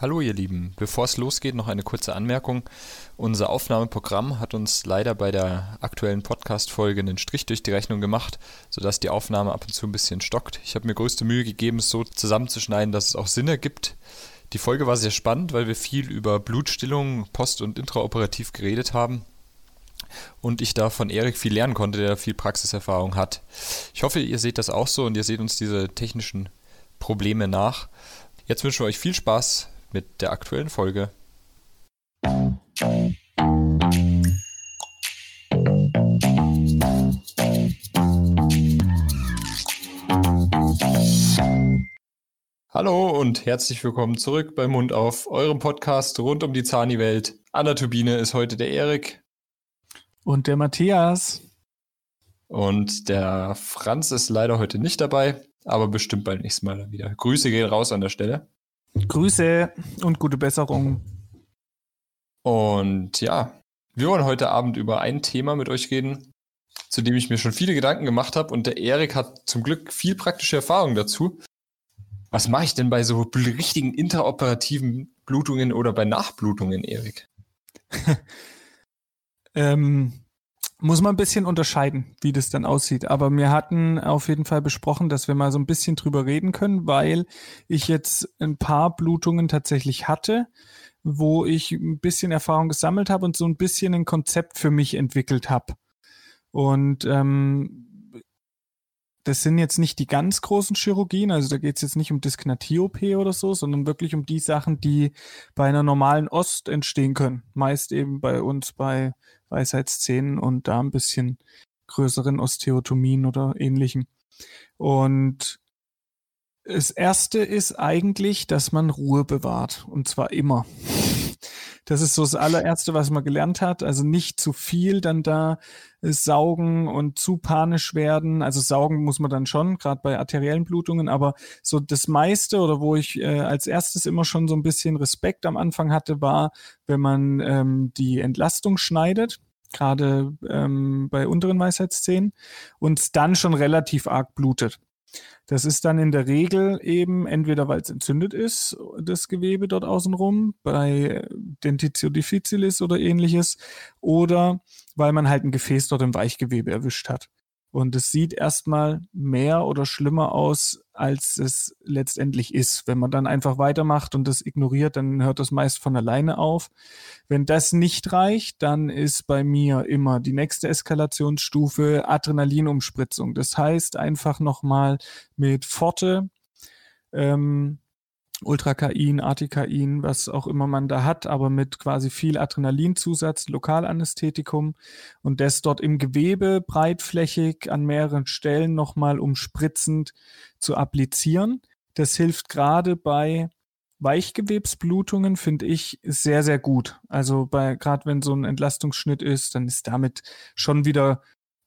Hallo ihr Lieben, bevor es losgeht, noch eine kurze Anmerkung. Unser Aufnahmeprogramm hat uns leider bei der aktuellen Podcast-Folge einen Strich durch die Rechnung gemacht, sodass die Aufnahme ab und zu ein bisschen stockt. Ich habe mir größte Mühe gegeben, es so zusammenzuschneiden, dass es auch Sinn ergibt. Die Folge war sehr spannend, weil wir viel über Blutstillung, post- und intraoperativ geredet haben und ich da von Erik viel lernen konnte, der viel Praxiserfahrung hat. Ich hoffe, ihr seht das auch so und ihr seht uns diese technischen Probleme nach. Jetzt wünschen wir euch viel Spaß mit der aktuellen Folge. Hallo und herzlich willkommen zurück bei Mund auf, eurem Podcast rund um die Zani-Welt. An der Turbine ist heute der Erik. Und der Matthias. Und der Franz ist leider heute nicht dabei, aber bestimmt beim nächsten Mal wieder. Grüße gehen raus an der Stelle. Grüße und gute Besserung. Und ja, wir wollen heute Abend über ein Thema mit euch reden, zu dem ich mir schon viele Gedanken gemacht habe. Und der Erik hat zum Glück viel praktische Erfahrung dazu. Was mache ich denn bei so richtigen interoperativen Blutungen oder bei Nachblutungen, Erik? ähm, muss man ein bisschen unterscheiden, wie das dann aussieht. Aber wir hatten auf jeden Fall besprochen, dass wir mal so ein bisschen drüber reden können, weil ich jetzt ein paar Blutungen tatsächlich hatte, wo ich ein bisschen Erfahrung gesammelt habe und so ein bisschen ein Konzept für mich entwickelt habe. Und ähm, das sind jetzt nicht die ganz großen Chirurgien, also da geht es jetzt nicht um Dysknatie-OP oder so, sondern wirklich um die Sachen, die bei einer normalen Ost entstehen können. Meist eben bei uns bei Weisheitszähnen und da ein bisschen größeren Osteotomien oder ähnlichem. Und das erste ist eigentlich, dass man Ruhe bewahrt. Und zwar immer. Das ist so das allererste, was man gelernt hat. Also nicht zu viel dann da äh, saugen und zu panisch werden. Also saugen muss man dann schon, gerade bei arteriellen Blutungen. Aber so das meiste oder wo ich äh, als erstes immer schon so ein bisschen Respekt am Anfang hatte, war, wenn man ähm, die Entlastung schneidet gerade ähm, bei unteren Weisheitszähnen und dann schon relativ arg blutet. Das ist dann in der Regel eben entweder, weil es entzündet ist, das Gewebe dort außenrum, bei Dentitio difficilis oder ähnliches, oder weil man halt ein Gefäß dort im Weichgewebe erwischt hat. Und es sieht erstmal mehr oder schlimmer aus, als es letztendlich ist. Wenn man dann einfach weitermacht und das ignoriert, dann hört das meist von alleine auf. Wenn das nicht reicht, dann ist bei mir immer die nächste Eskalationsstufe Adrenalinumspritzung. Das heißt einfach nochmal mit Forte ähm, Ultrakain, Artikain, was auch immer man da hat, aber mit quasi viel Adrenalinzusatz, Lokalanästhetikum und das dort im Gewebe breitflächig an mehreren Stellen nochmal umspritzend zu applizieren. Das hilft gerade bei Weichgewebsblutungen, finde ich, sehr, sehr gut. Also bei, gerade wenn so ein Entlastungsschnitt ist, dann ist damit schon wieder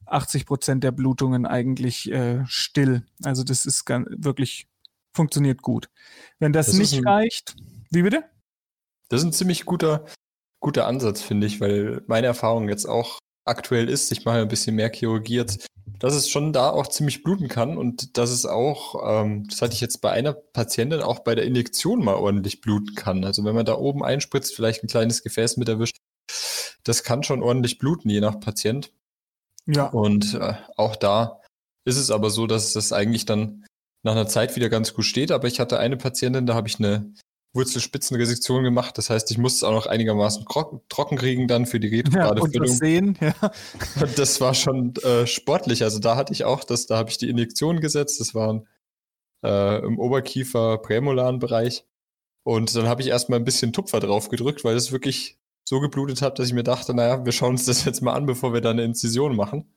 80 Prozent der Blutungen eigentlich äh, still. Also das ist ganz, wirklich funktioniert gut. Wenn das, das nicht ein, reicht, wie bitte? Das ist ein ziemlich guter, guter Ansatz, finde ich, weil meine Erfahrung jetzt auch aktuell ist, ich mache ein bisschen mehr Chirurgie jetzt, dass es schon da auch ziemlich bluten kann und dass es auch, ähm, das hatte ich jetzt bei einer Patientin, auch bei der Injektion mal ordentlich bluten kann. Also wenn man da oben einspritzt, vielleicht ein kleines Gefäß mit erwischt, das kann schon ordentlich bluten, je nach Patient. Ja. Und äh, auch da ist es aber so, dass es eigentlich dann nach einer Zeit wieder ganz gut steht. Aber ich hatte eine Patientin, da habe ich eine Wurzelspitzenresektion gemacht. Das heißt, ich musste es auch noch einigermaßen trocken kriegen dann für die retrograde ja. Sehen, ja. Das war schon äh, sportlich. Also da hatte ich auch das, da habe ich die Injektion gesetzt. Das waren äh, im Oberkiefer prämolaren Bereich. Und dann habe ich erstmal ein bisschen Tupfer drauf gedrückt, weil es wirklich so geblutet hat, dass ich mir dachte, naja, wir schauen uns das jetzt mal an, bevor wir da eine Inzision machen.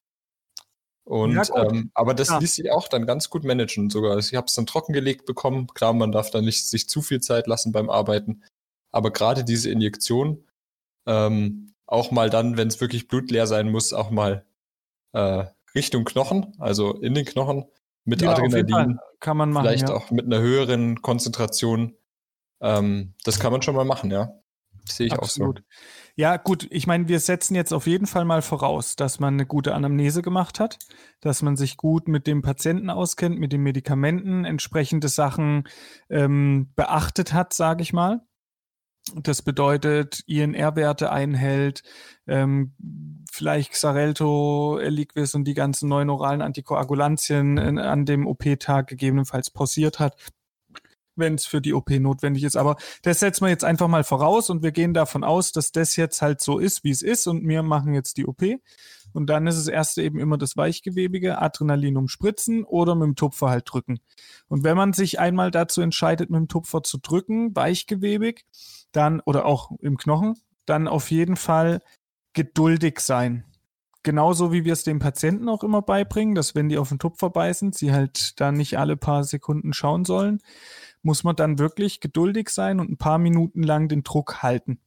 Und ja, ähm, aber das ja. ließ sich auch dann ganz gut managen sogar. Ich habe es dann trockengelegt bekommen. Klar, man darf da nicht sich zu viel Zeit lassen beim Arbeiten. Aber gerade diese Injektion, ähm, auch mal dann, wenn es wirklich blutleer sein muss, auch mal äh, Richtung Knochen, also in den Knochen mit ja, Adrenalin. Kann man machen. Vielleicht auch mit einer höheren Konzentration. Ähm, das kann man schon mal machen, ja. Sehe ich Absolut. auch so. Ja, gut, ich meine, wir setzen jetzt auf jeden Fall mal voraus, dass man eine gute Anamnese gemacht hat, dass man sich gut mit dem Patienten auskennt, mit den Medikamenten, entsprechende Sachen ähm, beachtet hat, sage ich mal. Das bedeutet, INR-Werte einhält, ähm, vielleicht Xarelto, Eliquis und die ganzen neuen oralen Antikoagulantien in, an dem OP-Tag gegebenenfalls pausiert hat, wenn es für die OP notwendig ist. Aber das setzen wir jetzt einfach mal voraus und wir gehen davon aus, dass das jetzt halt so ist, wie es ist und wir machen jetzt die OP. Und dann ist das erste eben immer das Weichgewebige, Adrenalin umspritzen oder mit dem Tupfer halt drücken. Und wenn man sich einmal dazu entscheidet, mit dem Tupfer zu drücken, weichgewebig, dann, oder auch im Knochen, dann auf jeden Fall geduldig sein. Genauso wie wir es dem Patienten auch immer beibringen, dass wenn die auf den Tupfer beißen, sie halt da nicht alle paar Sekunden schauen sollen, muss man dann wirklich geduldig sein und ein paar Minuten lang den Druck halten.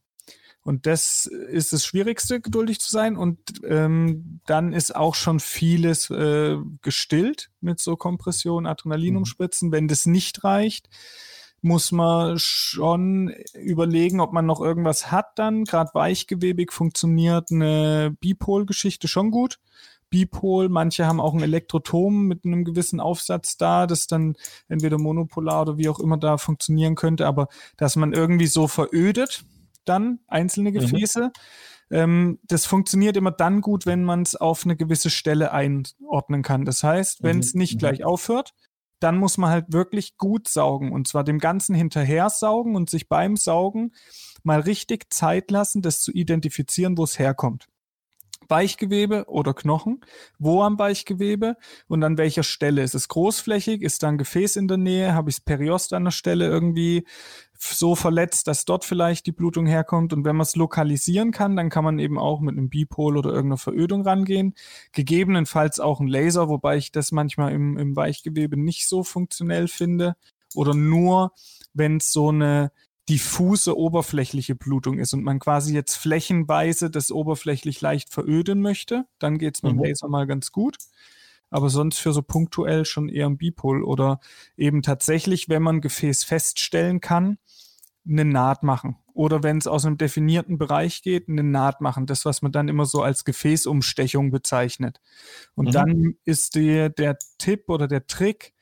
Und das ist das Schwierigste, geduldig zu sein. Und ähm, dann ist auch schon vieles äh, gestillt mit so Kompression, Adrenalin umspritzen. Mhm. Wenn das nicht reicht, muss man schon überlegen, ob man noch irgendwas hat dann. Gerade weichgewebig funktioniert eine Bipol-Geschichte schon gut. Bipol, manche haben auch ein Elektrotom mit einem gewissen Aufsatz da, das dann entweder monopolar oder wie auch immer da funktionieren könnte, aber dass man irgendwie so verödet, dann einzelne mhm. Gefäße. Mhm. Ähm, das funktioniert immer dann gut, wenn man es auf eine gewisse Stelle einordnen kann. Das heißt, wenn es mhm. nicht mhm. gleich aufhört, dann muss man halt wirklich gut saugen und zwar dem Ganzen hinterher saugen und sich beim Saugen mal richtig Zeit lassen, das zu identifizieren, wo es herkommt. Weichgewebe oder Knochen, wo am Weichgewebe und an welcher Stelle. Ist es großflächig? Ist da ein Gefäß in der Nähe? Habe ich das Periost an der Stelle irgendwie so verletzt, dass dort vielleicht die Blutung herkommt? Und wenn man es lokalisieren kann, dann kann man eben auch mit einem Bipol oder irgendeiner Verödung rangehen. Gegebenenfalls auch ein Laser, wobei ich das manchmal im, im Weichgewebe nicht so funktionell finde. Oder nur, wenn es so eine diffuse oberflächliche Blutung ist und man quasi jetzt flächenweise das oberflächlich leicht veröden möchte, dann geht es mit dem mhm. Laser mal ganz gut. Aber sonst für so punktuell schon eher ein Bipol oder eben tatsächlich, wenn man Gefäß feststellen kann, eine Naht machen. Oder wenn es aus einem definierten Bereich geht, eine Naht machen. Das, was man dann immer so als Gefäßumstechung bezeichnet. Und mhm. dann ist die, der Tipp oder der Trick,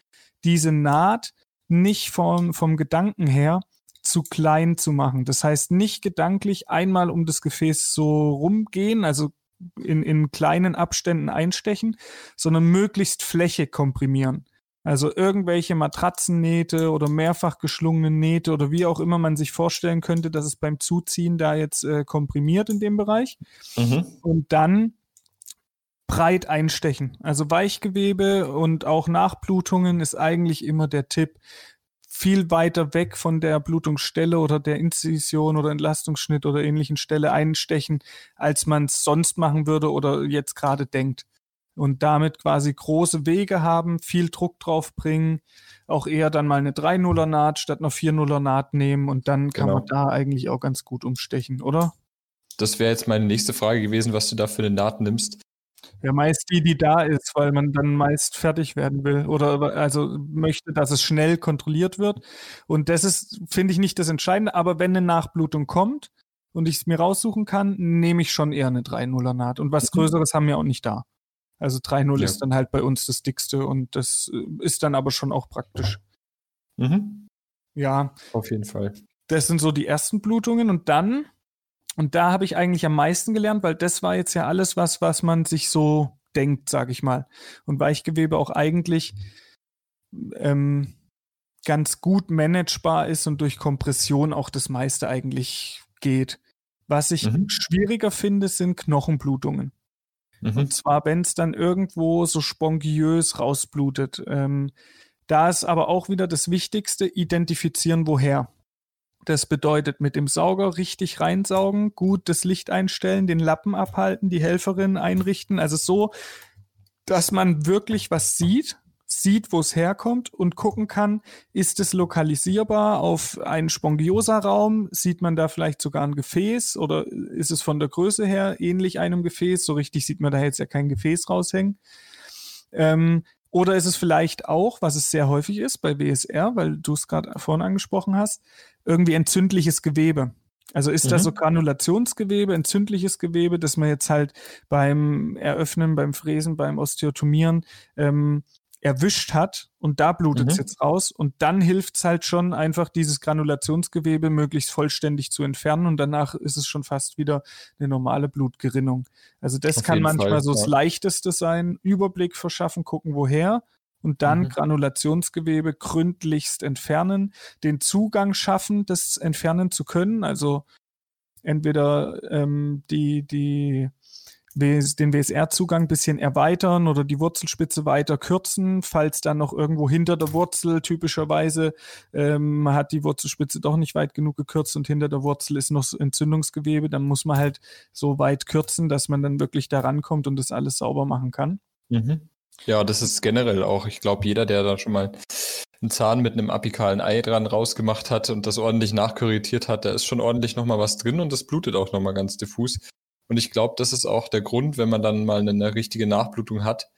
diese Naht nicht vom, vom Gedanken her zu klein zu machen. Das heißt, nicht gedanklich einmal um das Gefäß so rumgehen, also in, in kleinen Abständen einstechen, sondern möglichst Fläche komprimieren. Also irgendwelche Matratzennähte oder mehrfach geschlungene Nähte oder wie auch immer man sich vorstellen könnte, dass es beim Zuziehen da jetzt äh, komprimiert in dem Bereich. Mhm. Und dann breit einstechen. Also Weichgewebe und auch Nachblutungen ist eigentlich immer der Tipp, viel weiter weg von der Blutungsstelle oder der Inzision oder Entlastungsschnitt oder ähnlichen Stelle einstechen, als man es sonst machen würde oder jetzt gerade denkt. Und damit quasi große Wege haben, viel Druck drauf bringen, auch eher dann mal eine 3-0er Naht statt einer 4-0er Naht nehmen und dann kann genau. man da eigentlich auch ganz gut umstechen, oder? Das wäre jetzt meine nächste Frage gewesen, was du da für eine Naht nimmst. Ja, meist die, die da ist, weil man dann meist fertig werden will oder also möchte, dass es schnell kontrolliert wird. Und das ist, finde ich, nicht das Entscheidende. Aber wenn eine Nachblutung kommt und ich es mir raussuchen kann, nehme ich schon eher eine 3-0er Naht. Und was mhm. Größeres haben wir auch nicht da. Also 3-0 ja. ist dann halt bei uns das dickste und das äh, ist dann aber schon auch praktisch. Mhm. Ja. Auf jeden Fall. Das sind so die ersten Blutungen und dann und da habe ich eigentlich am meisten gelernt, weil das war jetzt ja alles was, was man sich so denkt, sage ich mal. Und Weichgewebe auch eigentlich ähm, ganz gut managebar ist und durch Kompression auch das meiste eigentlich geht. Was ich mhm. schwieriger finde, sind Knochenblutungen. Mhm. Und zwar, wenn es dann irgendwo so spongiös rausblutet. Ähm, da ist aber auch wieder das Wichtigste, identifizieren, woher. Das bedeutet mit dem Sauger richtig reinsaugen, gut das Licht einstellen, den Lappen abhalten, die Helferin einrichten. Also so, dass man wirklich was sieht, sieht, wo es herkommt und gucken kann, ist es lokalisierbar auf einen Spongiosa-Raum? Sieht man da vielleicht sogar ein Gefäß oder ist es von der Größe her ähnlich einem Gefäß? So richtig sieht man da jetzt ja kein Gefäß raushängen. Ähm, oder ist es vielleicht auch, was es sehr häufig ist bei WSR, weil du es gerade vorhin angesprochen hast, irgendwie entzündliches Gewebe? Also ist mhm. das so Granulationsgewebe, entzündliches Gewebe, das man jetzt halt beim Eröffnen, beim Fräsen, beim Osteotomieren ähm, erwischt hat und da blutet es Mhm. jetzt raus und dann hilft es halt schon einfach dieses Granulationsgewebe möglichst vollständig zu entfernen und danach ist es schon fast wieder eine normale Blutgerinnung. Also das Auf kann manchmal Fall, so das ja. leichteste sein, Überblick verschaffen, gucken woher und dann Mhm. Granulationsgewebe gründlichst entfernen, den Zugang schaffen, das entfernen zu können, also entweder ähm, die, die den WSR-Zugang ein bisschen erweitern oder die Wurzelspitze weiter kürzen, falls dann noch irgendwo hinter der Wurzel typischerweise ähm, hat die Wurzelspitze doch nicht weit genug gekürzt und hinter der Wurzel ist noch Entzündungsgewebe, dann muss man halt so weit kürzen, dass man dann wirklich da rankommt und das alles sauber machen kann. Mhm. Ja, das ist generell auch. Ich glaube, jeder, der da schon mal einen Zahn mit einem apikalen Ei dran rausgemacht hat und das ordentlich nachkorrigiert hat, da ist schon ordentlich nochmal was drin und das blutet auch nochmal ganz diffus. Und ich glaube, das ist auch der Grund, wenn man dann mal eine richtige Nachblutung hat,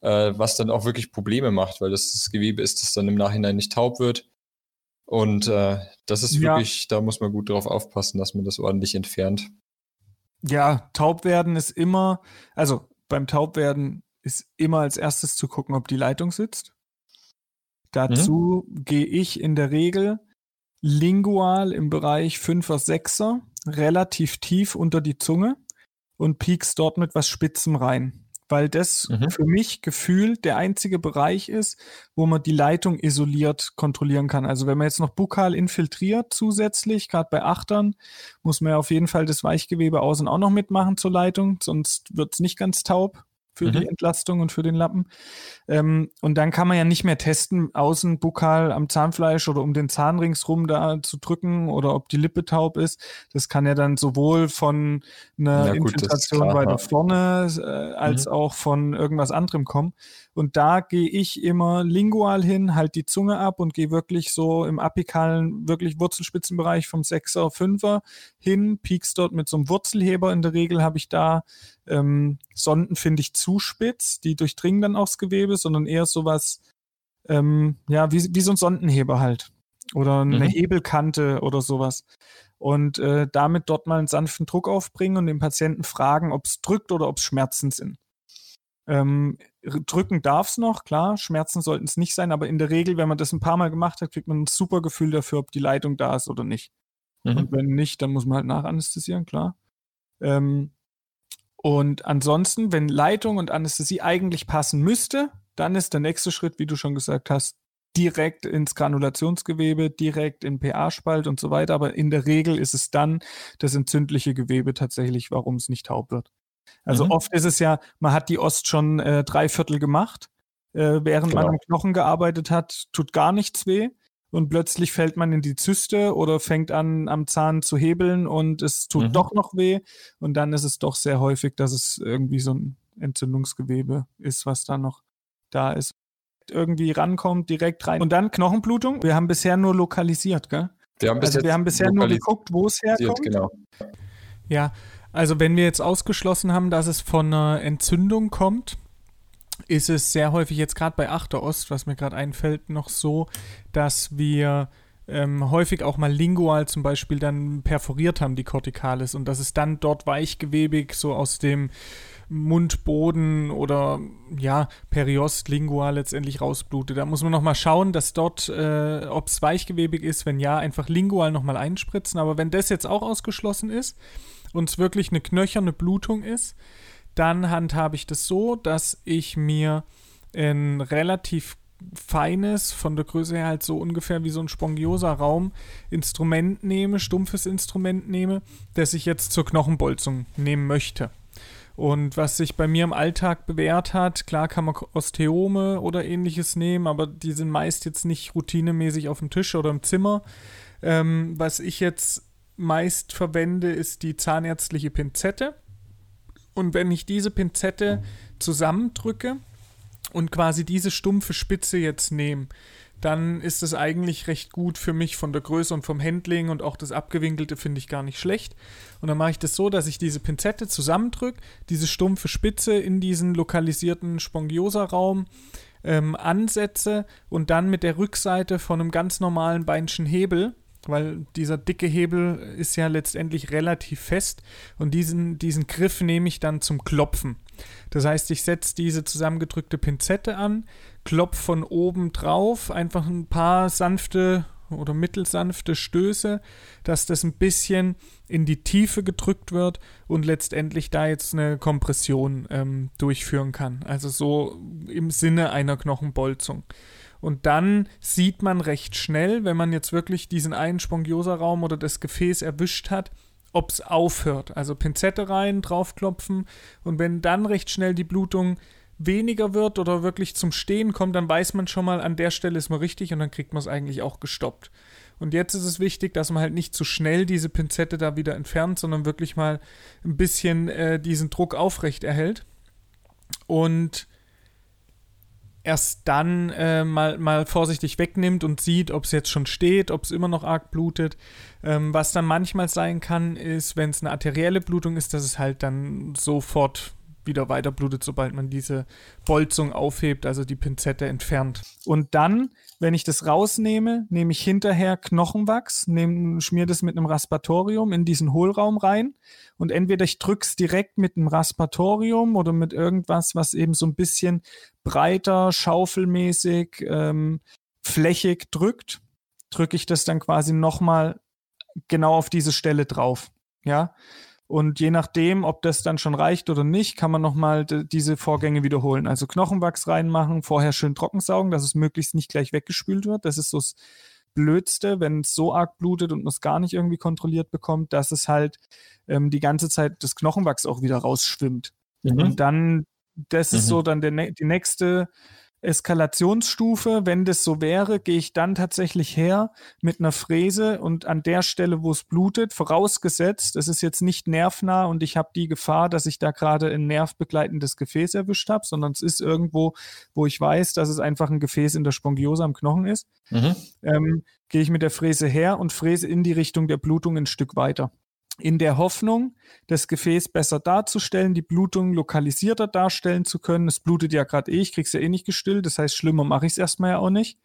äh, was dann auch wirklich Probleme macht, weil das das Gewebe ist, das dann im Nachhinein nicht taub wird. Und äh, das ist Ja. wirklich, da muss man gut drauf aufpassen, dass man das ordentlich entfernt. Ja, taub werden ist immer, also beim Taubwerden ist immer als erstes zu gucken, ob die Leitung sitzt. Dazu gehe ich in der Regel lingual im Bereich 5er, 6er relativ tief unter die Zunge und piekst dort mit was Spitzem rein. Weil das Mhm. für mich gefühlt der einzige Bereich ist, wo man die Leitung isoliert kontrollieren kann. Also wenn man jetzt noch bukal infiltriert zusätzlich, gerade bei Achtern, muss man ja auf jeden Fall das Weichgewebe außen auch noch mitmachen zur Leitung, sonst wird es nicht ganz taub für Mhm. die Entlastung und für den Lappen. Ähm, und dann kann man ja nicht mehr testen, außen bukal am Zahnfleisch oder um den Zahn ringsrum da zu drücken oder ob die Lippe taub ist. Das kann ja dann sowohl von einer Ja, gut, Infiltration weiter vorne äh, als Mhm. auch von irgendwas anderem kommen. Und da gehe ich immer lingual hin, halt die Zunge ab und gehe wirklich so im apikalen, wirklich Wurzelspitzenbereich vom 6er, 5er hin, piekst dort mit so einem Wurzelheber. In der Regel habe ich da ähm, Sonden, finde ich, zu spitz, die durchdringen dann auch das Gewebe, sondern eher sowas, ähm, ja, wie, wie so ein Sondenheber halt. Oder eine Mhm. Hebelkante oder sowas. Und äh, damit dort mal einen sanften Druck aufbringen und den Patienten fragen, ob es drückt oder ob es Schmerzen sind. Ähm, drücken darf es noch, klar, Schmerzen sollten es nicht sein, aber in der Regel, wenn man das ein paar Mal gemacht hat, kriegt man ein super Gefühl dafür, ob die Leitung da ist oder nicht. Mhm. Und wenn nicht, dann muss man halt nachanästhesieren, klar. Ähm, und ansonsten, wenn Leitung und Anästhesie eigentlich passen müsste, dann ist der nächste Schritt, wie du schon gesagt hast, direkt ins Granulationsgewebe, direkt in pH-Spalt und so weiter. Aber in der Regel ist es dann das entzündliche Gewebe tatsächlich, warum es nicht taub wird. Also Mhm. oft ist es ja, man hat die Ost schon äh, drei Viertel gemacht, äh, während man Genau. am Knochen gearbeitet hat, tut gar nichts weh. Und plötzlich fällt man in die Zyste oder fängt an, am Zahn zu hebeln und es tut Mhm. doch noch weh. Und dann ist es doch sehr häufig, dass es irgendwie so ein Entzündungsgewebe ist, was da noch da ist. Irgendwie rankommt, direkt rein. Und dann Knochenblutung. Wir haben bisher nur lokalisiert, gell? Wir haben Also wir haben bisher nur geguckt, wo es herkommt. Genau. Ja, also wenn wir jetzt ausgeschlossen haben, dass es von einer Entzündung kommt, ist es sehr häufig jetzt gerade bei Achterost, was mir gerade einfällt, noch so, dass wir ähm, häufig auch mal lingual zum Beispiel dann perforiert haben, die Corticalis, und dass es dann dort weichgewebig so aus dem Mundboden oder ja, Periost, lingual letztendlich rausblutet. Da muss man nochmal schauen, dass dort, äh, ob es weichgewebig ist, wenn ja, einfach lingual nochmal einspritzen. Aber wenn das jetzt auch ausgeschlossen ist und es wirklich eine knöcherne Blutung ist, dann handhabe ich das so, dass ich mir ein relativ feines, von der Größe her halt so ungefähr wie so ein Spongiosa-Raum, Instrument nehme, stumpfes Instrument nehme, das ich jetzt zur Knochenbolzung nehmen möchte. Und was sich bei mir im Alltag bewährt hat, klar kann man Osteome oder ähnliches nehmen, aber die sind meist jetzt nicht routinemäßig auf dem Tisch oder im Zimmer. Ähm, was ich jetzt meist verwende, ist die zahnärztliche Pinzette. Und wenn ich diese Pinzette zusammendrücke und quasi diese stumpfe Spitze jetzt nehme, dann ist es eigentlich recht gut für mich von der Größe und vom Handling und auch das Abgewinkelte finde ich gar nicht schlecht. Und dann mache ich das so, dass ich diese Pinzette zusammendrücke, diese stumpfe Spitze in diesen lokalisierten Spongiosa-Raum ähm, ansetze und dann mit der Rückseite von einem ganz normalen Beinchen Hebel, weil dieser dicke Hebel ist ja letztendlich relativ fest und diesen, diesen Griff nehme ich dann zum Klopfen. Das heißt, ich setze diese zusammengedrückte Pinzette an, klopfe von oben drauf, einfach ein paar sanfte oder mittelsanfte Stöße, dass das ein bisschen in die Tiefe gedrückt wird und letztendlich da jetzt eine Kompression ähm, durchführen kann. Also so im Sinne einer Knochenbolzung. Und dann sieht man recht schnell, wenn man jetzt wirklich diesen einen Spongiosa-Raum oder das Gefäß erwischt hat, ob es aufhört. Also Pinzette rein, draufklopfen und wenn dann recht schnell die Blutung weniger wird oder wirklich zum Stehen kommt, dann weiß man schon mal, an der Stelle ist man richtig und dann kriegt man es eigentlich auch gestoppt. Und jetzt ist es wichtig, dass man halt nicht zu schnell diese Pinzette da wieder entfernt, sondern wirklich mal ein bisschen äh, diesen Druck aufrecht erhält. Und erst dann äh, mal, mal vorsichtig wegnimmt und sieht, ob es jetzt schon steht, ob es immer noch arg blutet. Ähm, was dann manchmal sein kann, ist, wenn es eine arterielle Blutung ist, dass es halt dann sofort wieder weiter blutet, sobald man diese Bolzung aufhebt, also die Pinzette entfernt. Und dann, wenn ich das rausnehme, nehme ich hinterher Knochenwachs, nehme, schmier das mit einem Raspatorium in diesen Hohlraum rein und entweder ich drücke es direkt mit einem Raspatorium oder mit irgendwas, was eben so ein bisschen breiter, schaufelmäßig, ähm, flächig drückt, drücke ich das dann quasi nochmal genau auf diese Stelle drauf. Ja, und je nachdem, ob das dann schon reicht oder nicht, kann man nochmal diese Vorgänge wiederholen. Also Knochenwachs reinmachen, vorher schön trocken saugen, dass es möglichst nicht gleich weggespült wird. Das ist so das Blödste, wenn es so arg blutet und man es gar nicht irgendwie kontrolliert bekommt, dass es halt ähm, die ganze Zeit das Knochenwachs auch wieder rausschwimmt. Mhm. Und dann, das mhm. ist so dann der, die nächste Eskalationsstufe, wenn das so wäre, gehe ich dann tatsächlich her mit einer Fräse und an der Stelle, wo es blutet, vorausgesetzt, es ist jetzt nicht nervnah und ich habe die Gefahr, dass ich da gerade ein nervbegleitendes Gefäß erwischt habe, sondern es ist irgendwo, wo ich weiß, dass es einfach ein Gefäß in der Spongiose am Knochen ist, mhm. ähm, gehe ich mit der Fräse her und fräse in die Richtung der Blutung ein Stück weiter in der Hoffnung, das Gefäß besser darzustellen, die Blutung lokalisierter darstellen zu können. Es blutet ja gerade eh, ich krieg's ja eh nicht gestillt, das heißt, schlimmer mache ich es erstmal ja auch nicht.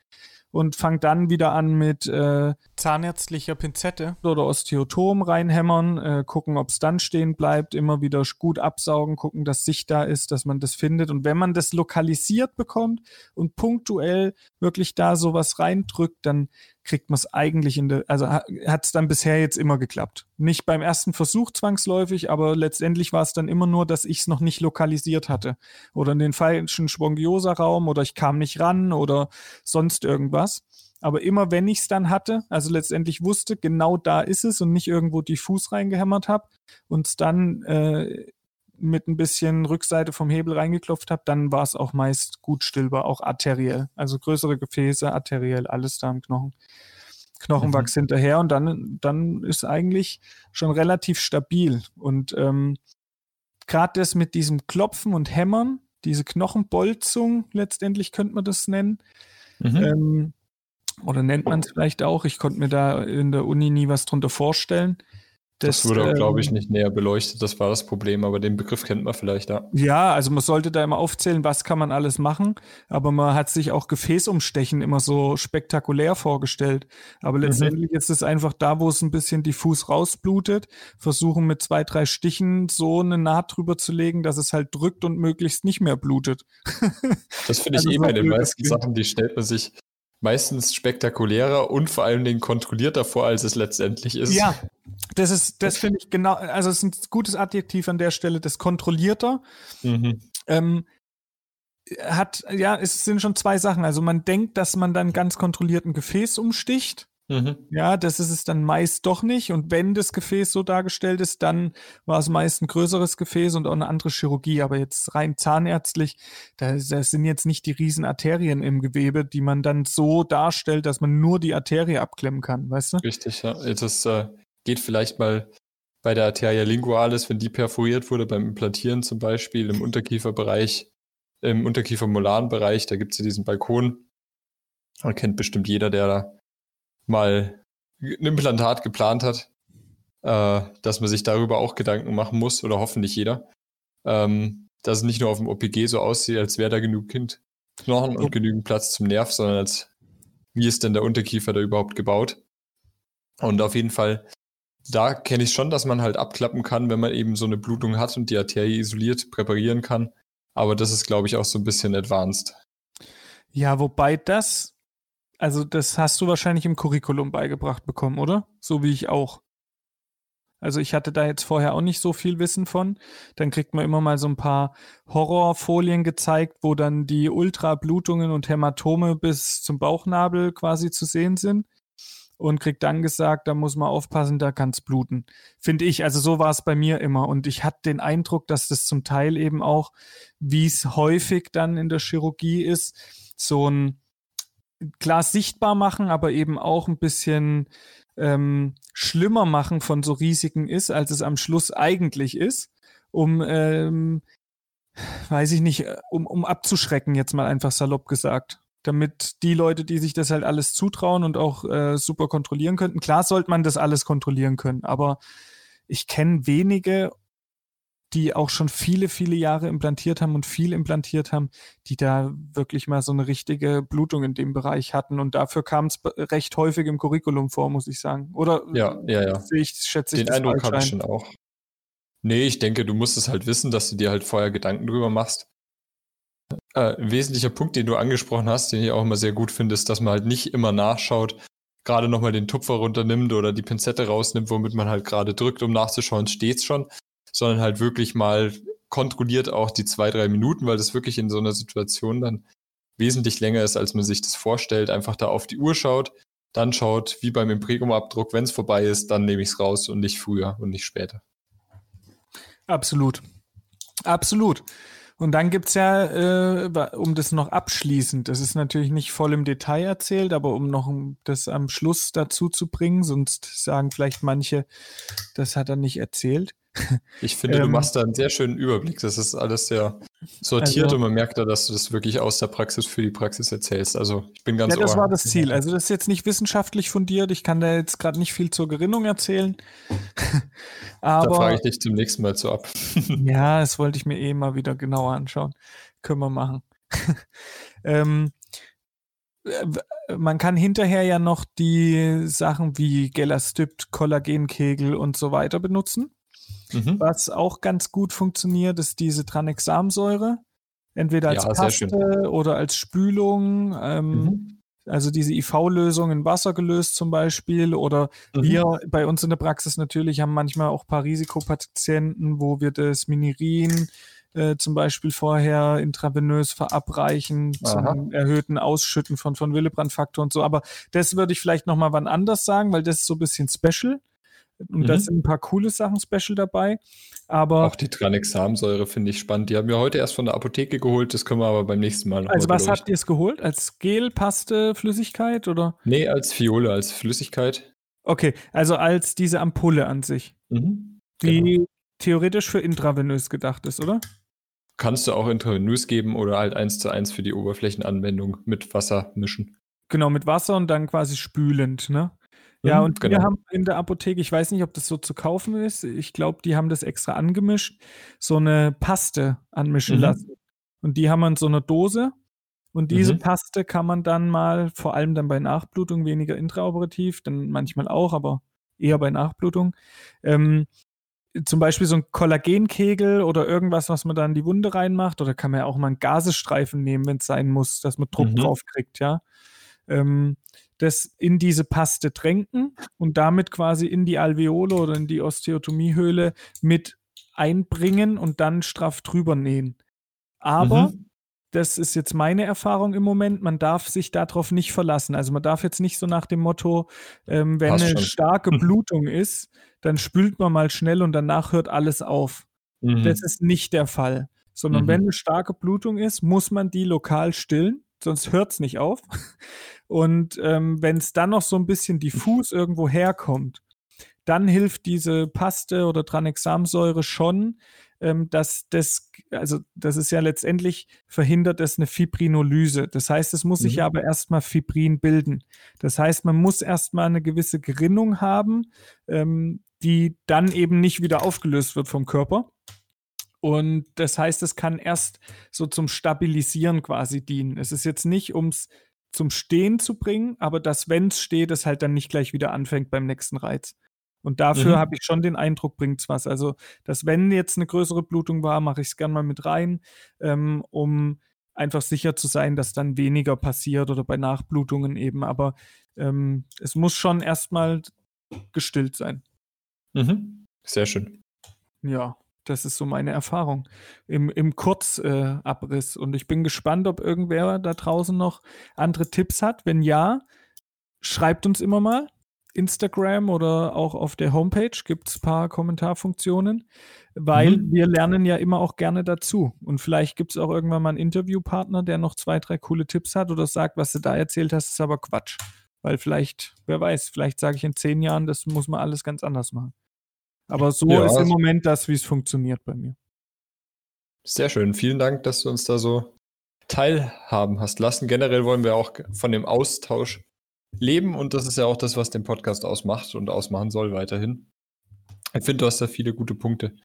Und fange dann wieder an mit äh, zahnärztlicher Pinzette oder Osteotom reinhämmern, äh, gucken, ob es dann stehen bleibt, immer wieder gut absaugen, gucken, dass Sicht da ist, dass man das findet. Und wenn man das lokalisiert bekommt und punktuell wirklich da sowas reindrückt, dann kriegt man es eigentlich in der, also hat es dann bisher jetzt immer geklappt. Nicht beim ersten Versuch zwangsläufig, aber letztendlich war es dann immer nur, dass ich es noch nicht lokalisiert hatte. Oder in den falschen Spongiosa-Raum oder ich kam nicht ran oder sonst irgendwas. Aber immer wenn ich es dann hatte, also letztendlich wusste, genau da ist es und nicht irgendwo diffus reingehämmert habe und es dann äh, mit ein bisschen Rückseite vom Hebel reingeklopft habe, dann war es auch meist gut stillbar, auch arteriell. Also größere Gefäße, arteriell, alles da im Knochen. Knochenwachs mhm. hinterher und dann, dann ist eigentlich schon relativ stabil. Und ähm, gerade das mit diesem Klopfen und Hämmern, diese Knochenbolzung, letztendlich könnte man das nennen. Mhm. Ähm, oder nennt man es vielleicht auch. Ich konnte mir da in der Uni nie was drunter vorstellen. Das, das wurde, ähm, glaube ich, nicht näher beleuchtet. Das war das Problem, aber den Begriff kennt man vielleicht, ja. Ja, also man sollte da immer aufzählen, was kann man alles machen. Aber man hat sich auch Gefäßumstechen immer so spektakulär vorgestellt. Aber mhm. letztendlich mhm. ist es einfach da, wo es ein bisschen diffus rausblutet, versuchen mit zwei, drei Stichen so eine Naht drüber zu legen, dass es halt drückt und möglichst nicht mehr blutet. Das finde ich also eh bei den meisten Sachen, die stellt man sich meistens spektakulärer und vor allen Dingen kontrollierter vor, als es letztendlich ist. Ja, das ist, das finde ich genau, also es ist ein gutes Adjektiv an der Stelle, das kontrollierter. Mhm. Ähm, hat, ja, es sind schon zwei Sachen. Also man denkt, dass man dann ganz kontrollierten Gefäß umsticht. Mhm. Ja, das ist es dann meist doch nicht. Und wenn das Gefäß so dargestellt ist, dann war es meist ein größeres Gefäß und auch eine andere Chirurgie. Aber jetzt rein zahnärztlich, da, das sind jetzt nicht die riesen Arterien im Gewebe, die man dann so darstellt, dass man nur die Arterie abklemmen kann, weißt du? Richtig, ja. Das äh, geht vielleicht mal bei der Arteria lingualis, wenn die perforiert wurde, beim Implantieren zum Beispiel, im Unterkieferbereich, im Unterkiefermolaren Bereich, da gibt es ja diesen Balkon. Da kennt bestimmt jeder, der da mal ein Implantat geplant hat, äh, dass man sich darüber auch Gedanken machen muss, oder hoffentlich jeder, ähm, dass es nicht nur auf dem OPG so aussieht, als wäre da genug Kind Knochen und genügend Platz zum Nerv, sondern als wie ist denn der Unterkiefer da überhaupt gebaut? Und auf jeden Fall da kenne ich schon, dass man halt abklappen kann, wenn man eben so eine Blutung hat und die Arterie isoliert präparieren kann. Aber das ist, glaube ich, auch so ein bisschen advanced. Ja, wobei das, also das hast du wahrscheinlich im Curriculum beigebracht bekommen, oder? So wie ich auch. Also ich hatte da jetzt vorher auch nicht so viel Wissen von. Dann kriegt man immer mal so ein paar Horrorfolien gezeigt, wo dann die Ultrablutungen und Hämatome bis zum Bauchnabel quasi zu sehen sind. Und kriegt dann gesagt, da muss man aufpassen, da kann es bluten. Finde ich, also so war es bei mir immer. Und ich hatte den Eindruck, dass das zum Teil eben auch, wie es häufig dann in der Chirurgie ist, so ein klar sichtbar machen, aber eben auch ein bisschen ähm, schlimmer machen von so Risiken ist, als es am Schluss eigentlich ist, um, ähm, weiß ich nicht, um, um abzuschrecken, jetzt mal einfach salopp gesagt. Damit die Leute, die sich das halt alles zutrauen und auch äh, super kontrollieren könnten, klar sollte man das alles kontrollieren können, aber ich kenne wenige die auch schon viele, viele Jahre implantiert haben und viel implantiert haben, die da wirklich mal so eine richtige Blutung in dem Bereich hatten. Und dafür kam es recht häufig im Curriculum vor, muss ich sagen. Oder ja, ja, ja. Ich, schätze Den Eindruck habe ich schon auch. Nee, ich denke, du musst es halt wissen, dass du dir halt vorher Gedanken drüber machst. Äh, ein wesentlicher Punkt, den du angesprochen hast, den ich auch immer sehr gut finde, ist, dass man halt nicht immer nachschaut, gerade nochmal den Tupfer runternimmt oder die Pinzette rausnimmt, womit man halt gerade drückt, um nachzuschauen, steht's schon, sondern halt wirklich mal kontrolliert auch die zwei, drei Minuten, weil das wirklich in so einer Situation dann wesentlich länger ist, als man sich das vorstellt. Einfach da auf die Uhr schaut, dann schaut, wie beim Imprägum-Abdruck, wenn es vorbei ist, dann nehme ich es raus und nicht früher und nicht später. Absolut. Absolut. Und dann gibt es ja, äh, um das noch abschließend, das ist natürlich nicht voll im Detail erzählt, aber um noch das am Schluss dazu zu bringen, sonst sagen vielleicht manche, das hat er nicht erzählt. Ich finde, ähm, du machst da einen sehr schönen Überblick. Das ist alles sehr sortiert also, und man merkt da, dass du das wirklich aus der Praxis für die Praxis erzählst. Also ich bin ganz Ja, das ohr. war das Ziel. Also das ist jetzt nicht wissenschaftlich fundiert. Ich kann da jetzt gerade nicht viel zur Gerinnung erzählen. Aber, da frage ich dich zum nächsten Mal zu ab. ja, das wollte ich mir eh mal wieder genauer anschauen. Können wir machen. ähm, man kann hinterher ja noch die Sachen wie Gelastipt, Kollagenkegel und so weiter benutzen. Mhm. Was auch ganz gut funktioniert, ist diese Tranexamsäure. Entweder als ja, Paste oder als Spülung. Ähm, mhm. Also diese IV-Lösung in Wasser gelöst zum Beispiel. Oder mhm. wir bei uns in der Praxis natürlich haben manchmal auch ein paar Risikopatienten, wo wir das Minirin äh, zum Beispiel vorher intravenös verabreichen Aha. zum erhöhten Ausschütten von, von Willebrand-Faktor und so. Aber das würde ich vielleicht nochmal wann anders sagen, weil das ist so ein bisschen special. Und mhm. da sind ein paar coole Sachen special dabei. Aber auch die Tranexamsäure finde ich spannend. Die haben wir heute erst von der Apotheke geholt. Das können wir aber beim nächsten Mal noch Also, was habt ihr es geholt? Als Gel, Paste, Flüssigkeit oder? Nee, als Fiole, als Flüssigkeit. Okay, also als diese Ampulle an sich. Mhm. Die genau. theoretisch für intravenös gedacht ist, oder? Kannst du auch intravenös geben oder halt eins zu eins für die Oberflächenanwendung mit Wasser mischen. Genau, mit Wasser und dann quasi spülend, ne? Ja, mhm, und genau. wir haben in der Apotheke, ich weiß nicht, ob das so zu kaufen ist, ich glaube, die haben das extra angemischt, so eine Paste anmischen mhm. lassen. Und die haben wir in so einer Dose. Und diese mhm. Paste kann man dann mal, vor allem dann bei Nachblutung, weniger intraoperativ, dann manchmal auch, aber eher bei Nachblutung, ähm, zum Beispiel so ein Kollagenkegel oder irgendwas, was man da in die Wunde reinmacht, oder kann man ja auch mal einen Gasestreifen nehmen, wenn es sein muss, dass man Druck mhm. drauf kriegt, ja. Ähm, das in diese Paste tränken und damit quasi in die Alveole oder in die Osteotomiehöhle mit einbringen und dann straff drüber nähen. Aber mhm. das ist jetzt meine Erfahrung im Moment, man darf sich darauf nicht verlassen. Also man darf jetzt nicht so nach dem Motto, ähm, wenn Passt eine schon. starke Blutung ist, dann spült man mal schnell und danach hört alles auf. Mhm. Das ist nicht der Fall. Sondern mhm. wenn eine starke Blutung ist, muss man die lokal stillen, sonst hört es nicht auf. Und ähm, wenn es dann noch so ein bisschen diffus irgendwo herkommt, dann hilft diese Paste oder Tranexamsäure schon, ähm, dass das, also das ist ja letztendlich verhindert es eine Fibrinolyse. Das heißt, es muss mhm. sich aber erstmal Fibrin bilden. Das heißt, man muss erstmal eine gewisse Gerinnung haben, ähm, die dann eben nicht wieder aufgelöst wird vom Körper. Und das heißt, es kann erst so zum Stabilisieren quasi dienen. Es ist jetzt nicht ums zum Stehen zu bringen, aber dass, wenn es steht, es halt dann nicht gleich wieder anfängt beim nächsten Reiz. Und dafür Mhm. habe ich schon den Eindruck, bringt's was. Also, dass wenn jetzt eine größere Blutung war, mache ich es gern mal mit rein, ähm, um einfach sicher zu sein, dass dann weniger passiert oder bei Nachblutungen eben. Aber ähm, es muss schon erstmal gestillt sein. Mhm. Sehr schön. Ja, das ist so meine Erfahrung im, im Kurzabriss. Äh. Und ich bin gespannt, ob irgendwer da draußen noch andere Tipps hat. Wenn ja, schreibt uns immer mal. Instagram oder auch auf der Homepage gibt es ein paar Kommentarfunktionen, weil Mhm. wir lernen ja immer auch gerne dazu. Und vielleicht gibt es auch irgendwann mal einen Interviewpartner, der noch zwei, drei coole Tipps hat oder sagt, was du da erzählt hast, ist aber Quatsch. Weil vielleicht, wer weiß, vielleicht sage ich in zehn Jahren, das muss man alles ganz anders machen. Aber so Ja, ist im Moment das, wie es funktioniert bei mir. Sehr schön. Vielen Dank, dass du uns da so teilhaben hast lassen. Generell wollen wir auch von dem Austausch leben und das ist ja auch das, was den Podcast ausmacht und ausmachen soll weiterhin. Ich finde, du hast da viele gute Punkte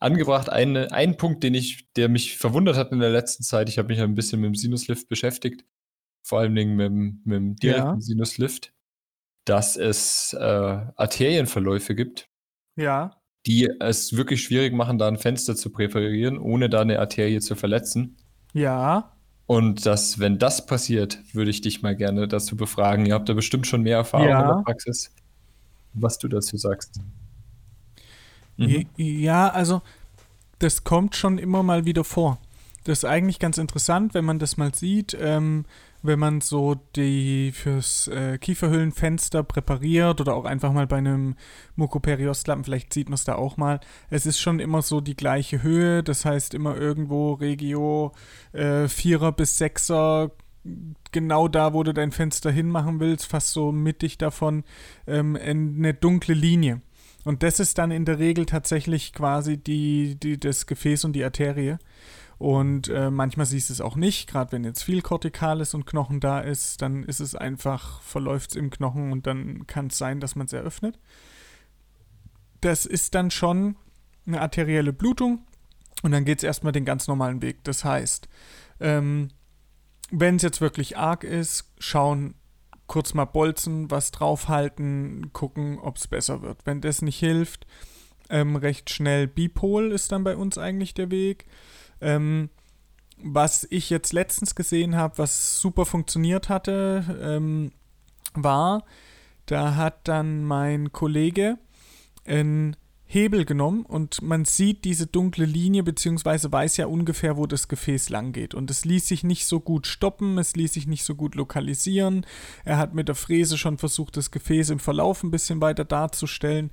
angebracht. Eine, ein Punkt, den ich, der mich verwundert hat in der letzten Zeit, ich habe mich ein bisschen mit dem Sinuslift beschäftigt, vor allen Dingen mit, dem- mit dem direkten Ja. Sinuslift, dass es äh, Arterienverläufe gibt, Ja. die es wirklich schwierig machen, da ein Fenster zu präferieren, ohne da eine Arterie zu verletzen. Ja. Und dass, wenn das passiert, würde ich dich mal gerne dazu befragen. Ihr habt da bestimmt schon mehr Erfahrung Ja. in der Praxis, was du dazu sagst. J- Ja, also das kommt schon immer mal wieder vor. Das ist eigentlich ganz interessant, wenn man das mal sieht, ähm, wenn man so die fürs äh, Kieferhöhlenfenster präpariert oder auch einfach mal bei einem Mucoperiostlappen, vielleicht sieht man es da auch mal. Es ist schon immer so die gleiche Höhe, das heißt immer irgendwo Regio äh, Vierer bis Sechser, genau da, wo du dein Fenster hinmachen willst, fast so mittig davon, ähm, eine dunkle Linie. Und das ist dann in der Regel tatsächlich quasi die, die, das Gefäß und die Arterie. Und äh, manchmal siehst du es auch nicht, gerade wenn jetzt viel Kortikales und Knochen da ist, dann ist es einfach, verläuft es im Knochen und dann kann es sein, dass man es eröffnet. Das ist dann schon eine arterielle Blutung und dann geht es erstmal den ganz normalen Weg. Das heißt, ähm, wenn es jetzt wirklich arg ist, schauen, kurz mal bolzen, was draufhalten, gucken, ob es besser wird. Wenn das nicht hilft, ähm, recht schnell Bipol ist dann bei uns eigentlich der Weg. Ähm, was ich jetzt letztens gesehen habe, was super funktioniert hatte, ähm, war, da hat dann mein Kollege einen Hebel genommen und man sieht diese dunkle Linie, beziehungsweise weiß ja ungefähr, wo das Gefäß lang geht. Und es ließ sich nicht so gut stoppen, es ließ sich nicht so gut lokalisieren. Er hat mit der Fräse schon versucht, das Gefäß im Verlauf ein bisschen weiter darzustellen.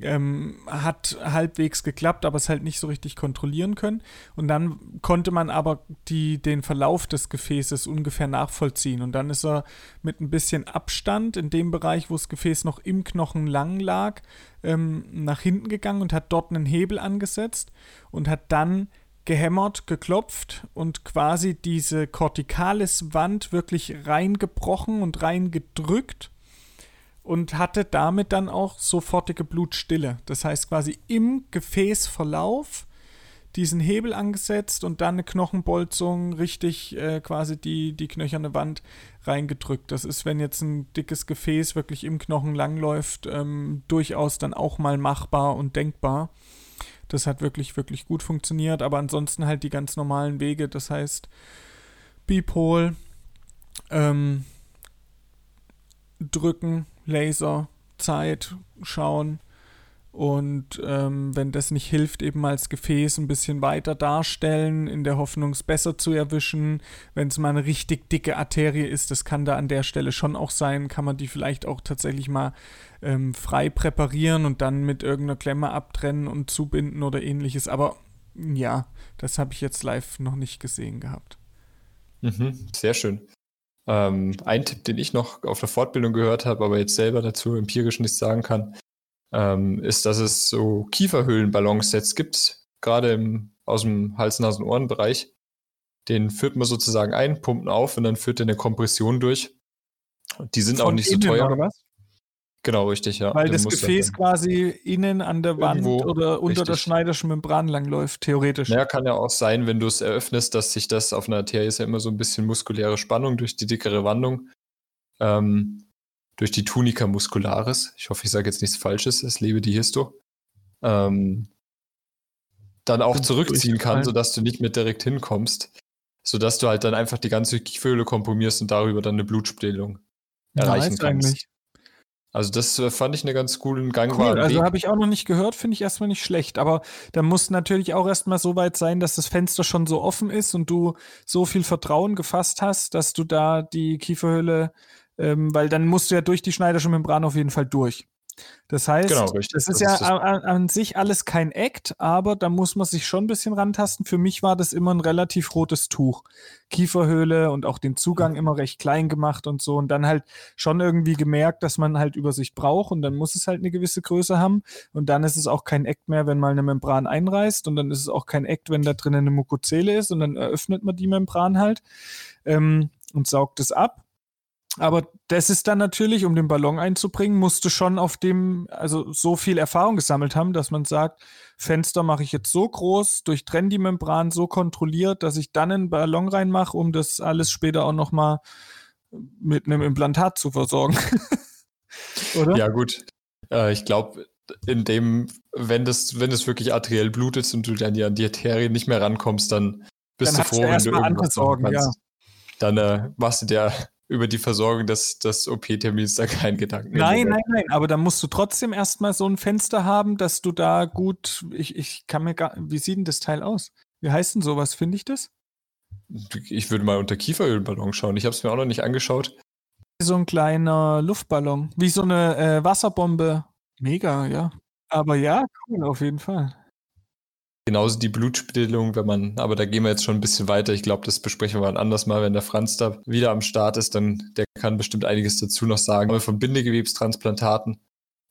Ähm, hat halbwegs geklappt, aber es halt nicht so richtig kontrollieren können. Und dann konnte man aber die, den Verlauf des Gefäßes ungefähr nachvollziehen. Und dann ist er mit ein bisschen Abstand in dem Bereich, wo das Gefäß noch im Knochen lang lag, ähm, nach hinten gegangen und hat dort einen Hebel angesetzt und hat dann gehämmert, geklopft und quasi diese Corticalis-Wand wirklich reingebrochen und reingedrückt und hatte damit dann auch sofortige Blutstille. Das heißt quasi im Gefäßverlauf diesen Hebel angesetzt und dann eine Knochenbolzung richtig äh, quasi die, die knöcherne Wand reingedrückt. Das ist, wenn jetzt ein dickes Gefäß wirklich im Knochen langläuft, ähm, durchaus dann auch mal machbar und denkbar. Das hat wirklich, wirklich gut funktioniert, aber ansonsten halt die ganz normalen Wege, das heißt Bipol, ähm, drücken, Laser, Zeit, schauen. Und ähm, wenn das nicht hilft, eben mal das Gefäß ein bisschen weiter darstellen, in der Hoffnung, es besser zu erwischen. Wenn es mal eine richtig dicke Arterie ist, das kann da an der Stelle schon auch sein, kann man die vielleicht auch tatsächlich mal ähm, frei präparieren und dann mit irgendeiner Klemme abtrennen und zubinden oder ähnliches. Aber ja, das habe ich jetzt live noch nicht gesehen gehabt. Mhm, sehr schön. Ähm, ein Tipp, den ich noch auf der Fortbildung gehört habe, aber jetzt selber dazu empirisch nichts sagen kann, ähm, ist, dass es so Kieferhöhlenballonsets gibt, gerade im, aus dem Hals-Nasen-Ohren-Bereich. Den führt man sozusagen ein, pumpt ihn auf und dann führt er eine Kompression durch. Und die sind auch Von nicht so teuer. Oder was? Genau, richtig, ja. Weil Den das Gefäß dann- quasi innen an der Wand Irgendwo, oder unter der richtig. Schneiderschen Membran langläuft, theoretisch. Naja, kann ja auch sein, wenn du es eröffnest, dass sich das auf einer Arterie ist ja immer so ein bisschen muskuläre Spannung durch die dickere Wandung. Ähm, durch die Tunica muscularis, ich hoffe, ich sage jetzt nichts Falsches, es lebe die Histo, ähm, dann auch zurückziehen kann, sodass du nicht mehr direkt hinkommst, sodass du halt dann einfach die ganze Kieferhöhle komprimierst und darüber dann eine Blutspiegelung erreichen kannst. Eigentlich. Also das äh, fand ich eine ganz coolen gangbaren cool, Also habe ich auch noch nicht gehört, finde ich erstmal nicht schlecht. Aber da muss natürlich auch erstmal so weit sein, dass das Fenster schon so offen ist und du so viel Vertrauen gefasst hast, dass du da die Kieferhöhle, ähm, weil dann musst du ja durch die Schneidersche Membran auf jeden Fall durch. Das heißt, genau, das ist das ja ist an, an, sich alles kein Act, aber da muss man sich schon ein bisschen rantasten. Für mich war das immer ein relativ rotes Tuch. Kieferhöhle und auch den Zugang immer recht klein gemacht und so. Und dann halt schon irgendwie gemerkt, dass man halt Übersicht braucht und dann muss es halt eine gewisse Größe haben. Und dann ist es auch kein Act mehr, wenn mal eine Membran einreißt. Und dann ist es auch kein Act, wenn da drinnen eine Mukozele ist. Und dann eröffnet man die Membran halt ähm, und saugt es ab. Aber das ist dann natürlich, um den Ballon einzubringen, musst du schon auf dem, also so viel Erfahrung gesammelt haben, dass man sagt, Fenster mache ich jetzt so groß, durchtrenne die Membran so kontrolliert, dass ich dann einen Ballon reinmache, um das alles später auch nochmal mit einem Implantat zu versorgen. Oder? Ja, gut. Äh, ich glaube, in dem, wenn das, wenn es wirklich arteriell blutet und du dann an die Arterien nicht mehr rankommst, dann bist dann du froh, wenn du irgendwas Sorgen, ja. Dann äh, machst du dir über die Versorgung des, des OP-Termins da keinen Gedanken. Nein, nein, nein, aber da musst du trotzdem erstmal so ein Fenster haben, dass du da gut, ich, ich kann mir gar, wie sieht denn das Teil aus? Wie heißt denn sowas, finde ich das? Ich würde mal unter Kieferölballon schauen. Ich habe es mir auch noch nicht angeschaut. So ein kleiner Luftballon, wie so eine äh, Wasserbombe. Mega, ja. Aber ja, cool, auf jeden Fall. Genauso die Blutspiegelung, wenn man, aber da gehen wir jetzt schon ein bisschen weiter. Ich glaube, das besprechen wir ein anderes Mal, wenn der Franz da wieder am Start ist, dann der kann bestimmt einiges dazu noch sagen. Von Bindegewebstransplantaten.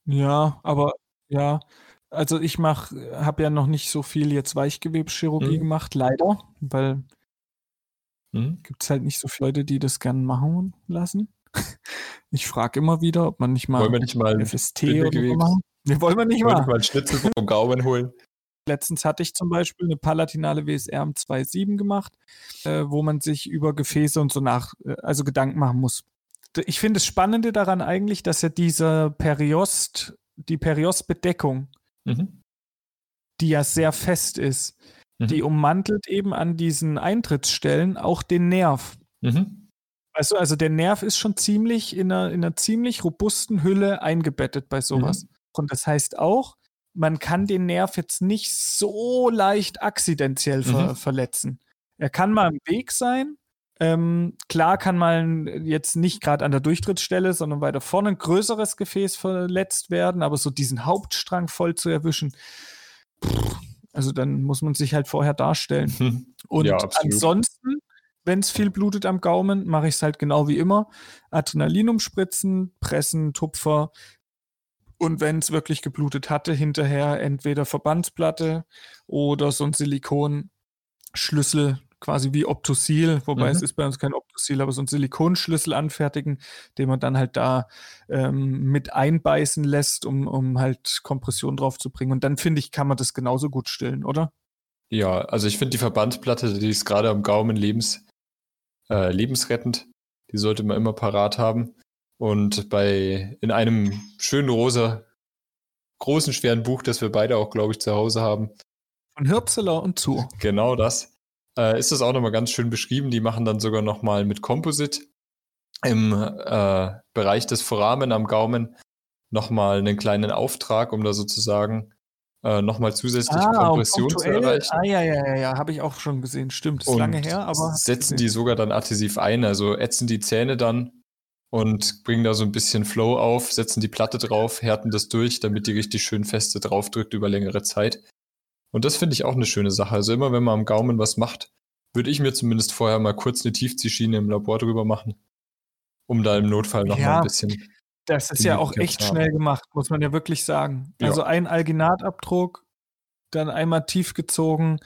Ja, aber ja, also ich mache, habe ja noch nicht so viel jetzt Weichgewebschirurgie mhm. gemacht, leider, weil mhm. gibt es halt nicht so viele Leute, die das gerne machen lassen. Ich frage immer wieder, ob man nicht mal, wollen wir nicht mal FST oder so machen. Wir wollen wir nicht wollen mal. mal einen Schnitzel vom Gaumen holen. Letztens hatte ich zum Beispiel eine palatinale WSR am 2.7 gemacht, äh, wo man sich über Gefäße und so nach, äh, also Gedanken machen muss. Ich finde das Spannende daran eigentlich, dass ja diese Periost, die Periostbedeckung, mhm. die ja sehr fest ist, mhm. die ummantelt eben an diesen Eintrittsstellen auch den Nerv. Mhm. Weißt du, also der Nerv ist schon ziemlich in einer, in einer ziemlich robusten Hülle eingebettet bei sowas. Mhm. Und das heißt auch, man kann den Nerv jetzt nicht so leicht akzidentiell ver mhm. verletzen. Er kann mal im Weg sein. Ähm, klar kann man jetzt nicht gerade an der Durchtrittsstelle, sondern weiter vorne ein größeres Gefäß verletzt werden, aber so diesen Hauptstrang voll zu erwischen, pff, also dann muss man sich halt vorher darstellen. Mhm. Und ja, ansonsten, wenn es viel blutet am Gaumen, mache ich es halt genau wie immer. Adrenalin umspritzen, pressen, Tupfer, und wenn es wirklich geblutet hatte, hinterher entweder Verbandsplatte oder so ein Silikonschlüssel, quasi wie Optosil, wobei mhm. es ist bei uns kein Optosil, aber so ein Silikonschlüssel anfertigen, den man dann halt da ähm, mit einbeißen lässt, um, um halt Kompression drauf zu bringen. Und dann finde ich, kann man das genauso gut stillen, oder? Ja, also ich finde die Verbandsplatte, die ist gerade am Gaumen lebens, äh, lebensrettend. Die sollte man immer parat haben. Und bei in einem schönen rosa, großen, schweren Buch, das wir beide auch, glaube ich, zu Hause haben. Von Hirpseler und zu. Genau das. Äh, ist das auch nochmal ganz schön beschrieben. Die machen dann sogar nochmal mit Composite im äh, Bereich des Foramen am Gaumen nochmal einen kleinen Auftrag, um da sozusagen äh, nochmal zusätzliche ah, Kompression zu erreichen. Ah, ja, ja, ja, ja, habe ich auch schon gesehen. Stimmt, ist und lange her, aber. Setzen die sogar dann adhesiv ein, also ätzen die Zähne dann und bringen da so ein bisschen Flow auf, setzen die Platte drauf, härten das durch, damit die richtig schön feste draufdrückt über längere Zeit. Und das finde ich auch eine schöne Sache. Also immer wenn man am Gaumen was macht, würde ich mir zumindest vorher mal kurz eine Tiefziehschiene im Labor drüber machen, um da im Notfall noch ja, mal ein bisschen. Das ist ja auch echt schnell gemacht, muss man ja wirklich sagen. Ja. Also ein Alginatabdruck, dann einmal tief gezogen,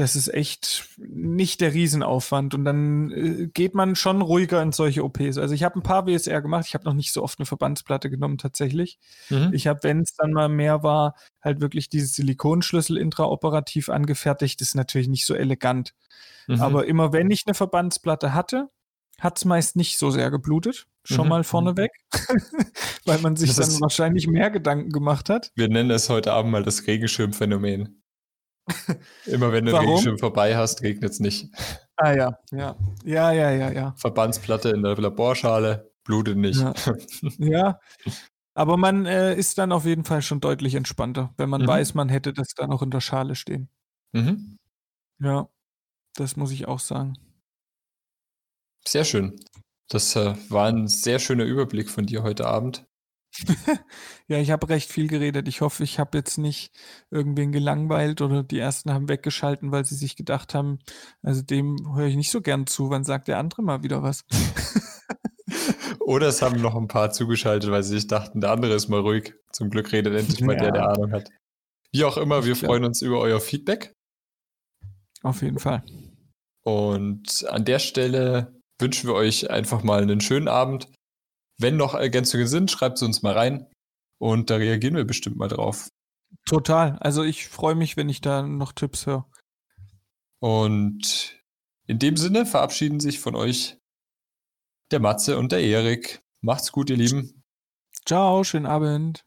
das ist echt nicht der Riesenaufwand. Und dann äh, geht man schon ruhiger in solche OPs. Also ich habe ein paar WSR gemacht. Ich habe noch nicht so oft eine Verbandsplatte genommen tatsächlich. Mhm. Ich habe, wenn es dann mal mehr war, halt wirklich dieses Silikonschlüssel intraoperativ angefertigt. Das ist natürlich nicht so elegant. Mhm. Aber immer wenn ich eine Verbandsplatte hatte, hat es meist nicht so sehr geblutet. Schon Mhm. mal vorneweg, weil man sich Das dann wahrscheinlich mehr Gedanken gemacht hat. Wir nennen es heute Abend mal das Regenschirmphänomen. Immer wenn du einen Warum? Regenschirm vorbei hast, regnet es nicht. Ah ja, ja. Ja, ja, ja, ja. Verbandsplatte in der Laborschale, blutet nicht. Ja. Ja. Aber man äh, ist dann auf jeden Fall schon deutlich entspannter, wenn man Mhm. weiß, man hätte das dann auch in der Schale stehen. Mhm. Ja, das muss ich auch sagen. Sehr schön. Das äh, war ein sehr schöner Überblick von dir heute Abend. Ja, ich habe recht viel geredet. Ich hoffe, ich habe jetzt nicht irgendwen gelangweilt oder die ersten haben weggeschalten, weil sie sich gedacht haben, also dem höre ich nicht so gern zu. Wann sagt der andere mal wieder was? Oder es haben noch ein paar zugeschaltet, weil sie sich dachten, der andere ist mal ruhig. Zum Glück redet endlich mal der, Ja. der Ahnung hat. Wie auch immer, wir freuen uns über euer Feedback. Auf jeden Fall. Und an der Stelle wünschen wir euch einfach mal einen schönen Abend. Wenn noch Ergänzungen sind, schreibt sie uns mal rein. Und da reagieren wir bestimmt mal drauf. Total. Also ich freue mich, wenn ich da noch Tipps höre. Und in dem Sinne verabschieden sich von euch der Matze und der Erik. Macht's gut, ihr Lieben. Ciao, schönen Abend.